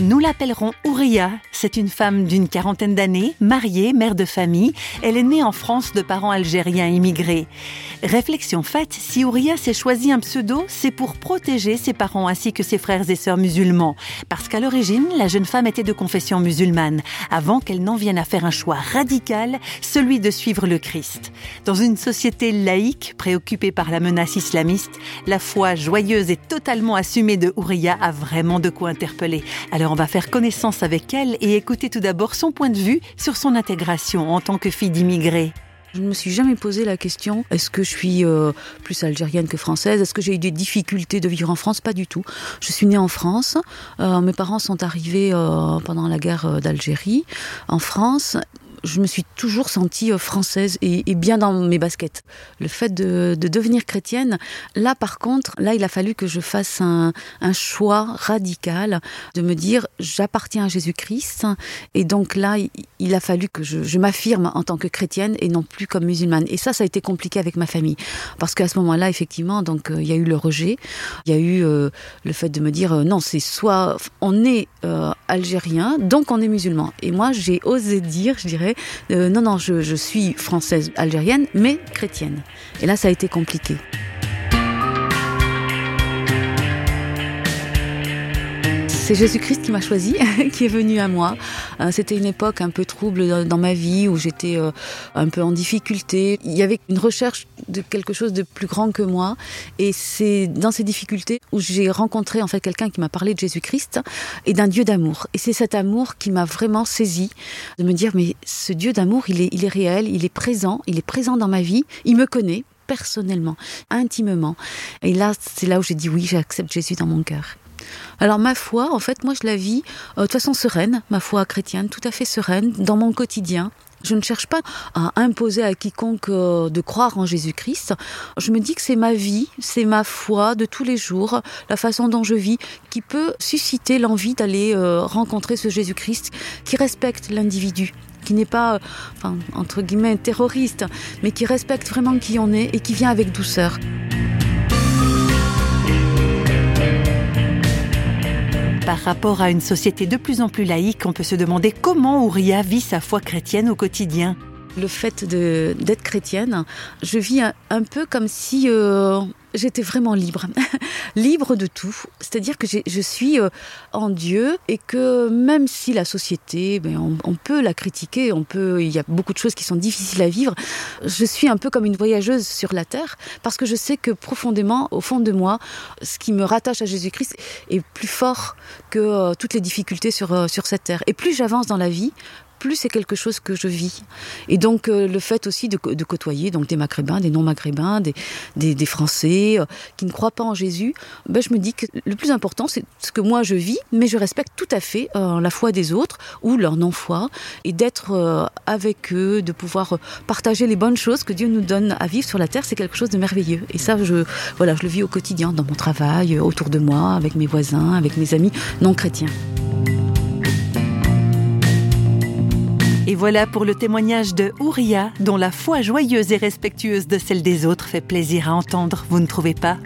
Nous l'appellerons Ouria. C'est une femme d'une quarantaine d'années, mariée, mère de famille. Elle est née en France de parents algériens immigrés. Réflexion faite, si Ouria s'est choisi un pseudo, c'est pour protéger ses parents ainsi que ses frères et sœurs musulmans. Parce qu'à l'origine, la jeune femme était de confession musulmane, avant qu'elle n'en vienne à faire un choix radical, celui de suivre le Christ. Dans une société laïque, préoccupée par la menace islamiste, la foi joyeuse et totalement assumée de Ouria a vraiment de quoi interpeller. Alors on va faire connaissance avec elle et écouter tout d'abord son point de vue sur son intégration en tant que fille d'immigrés. Je ne me suis jamais posé la question est-ce que je suis euh, plus algérienne que française? Est-ce que j'ai eu des difficultés de vivre en France? Pas du tout. Je suis née en France. Euh, mes parents sont arrivés euh, pendant la guerre d'Algérie en France je me suis toujours sentie euh, française et, bien dans mes baskets. Le fait de, devenir chrétienne, là par contre, là il a fallu que je fasse un, choix radical de me dire j'appartiens à Jésus-Christ et donc là il, a fallu que je, m'affirme en tant que chrétienne et non plus comme musulmane. Et ça, ça a été compliqué avec ma famille parce qu'à ce moment-là, effectivement, donc euh, il y a eu le rejet, il y a eu euh, le fait de me dire non, c'est soit on est algérien, donc on est musulman. Et moi, j'ai osé dire, je dirais euh, non, non, je, je suis française algérienne, mais chrétienne. Et là, ça a été compliqué. c'est Jésus-Christ qui m'a choisi, qui est venu à moi. Euh, c'était une époque un peu trouble dans ma vie où j'étais euh, un peu en difficulté. Il y avait une recherche de quelque chose de plus grand que moi, et c'est dans ces difficultés où j'ai rencontré en fait quelqu'un qui m'a parlé de Jésus-Christ et d'un Dieu d'amour. Et c'est cet amour qui m'a vraiment saisi de me dire mais ce Dieu d'amour, il est, il est réel, il est présent, il est présent dans ma vie, il me connaît personnellement, intimement. Et là, c'est là où j'ai dit oui, j'accepte Jésus dans mon cœur. Alors ma foi, en fait, moi je la vis euh, de façon sereine, ma foi chrétienne, tout à fait sereine, dans mon quotidien. Je ne cherche pas à imposer à quiconque euh, de croire en Jésus-Christ. Je me dis que c'est ma vie, c'est ma foi de tous les jours, la façon dont je vis, qui peut susciter l'envie d'aller euh, rencontrer ce Jésus-Christ qui respecte l'individu qui n'est pas, entre guillemets, terroriste, mais qui respecte vraiment qui on est et qui vient avec douceur. Par rapport à une société de plus en plus laïque, on peut se demander comment Ouria vit sa foi chrétienne au quotidien. Le fait d'être chrétienne, je vis un, peu comme si euh, j'étais vraiment libre, libre de tout. C'est-à-dire que je suis euh, en Dieu et que même si la société, ben, on, peut la critiquer, on peut, il y a beaucoup de choses qui sont difficiles à vivre. Je suis un peu comme une voyageuse sur la terre parce que je sais que profondément, au fond de moi, ce qui me rattache à Jésus-Christ est plus fort que euh, toutes les difficultés sur, sur cette terre. Et plus j'avance dans la vie, plus c'est quelque chose que je vis. Et donc euh, le fait aussi de, côtoyer donc des maghrébins, des non-maghrébins, des, des, Français euh, qui ne croient pas en Jésus, ben, je me dis que le plus important c'est ce que moi je vis, mais je respecte tout à fait euh, la foi des autres ou leur non-foi et d'être avec eux, de pouvoir partager les bonnes choses que Dieu nous donne à vivre sur la terre, c'est quelque chose de merveilleux. Et ça, je, voilà, je le vis au quotidien, dans mon travail, autour de moi, avec mes voisins, avec mes amis non chrétiens. Et voilà pour le témoignage de Ouria, dont la foi joyeuse et respectueuse de celle des autres fait plaisir à entendre, vous ne trouvez pas?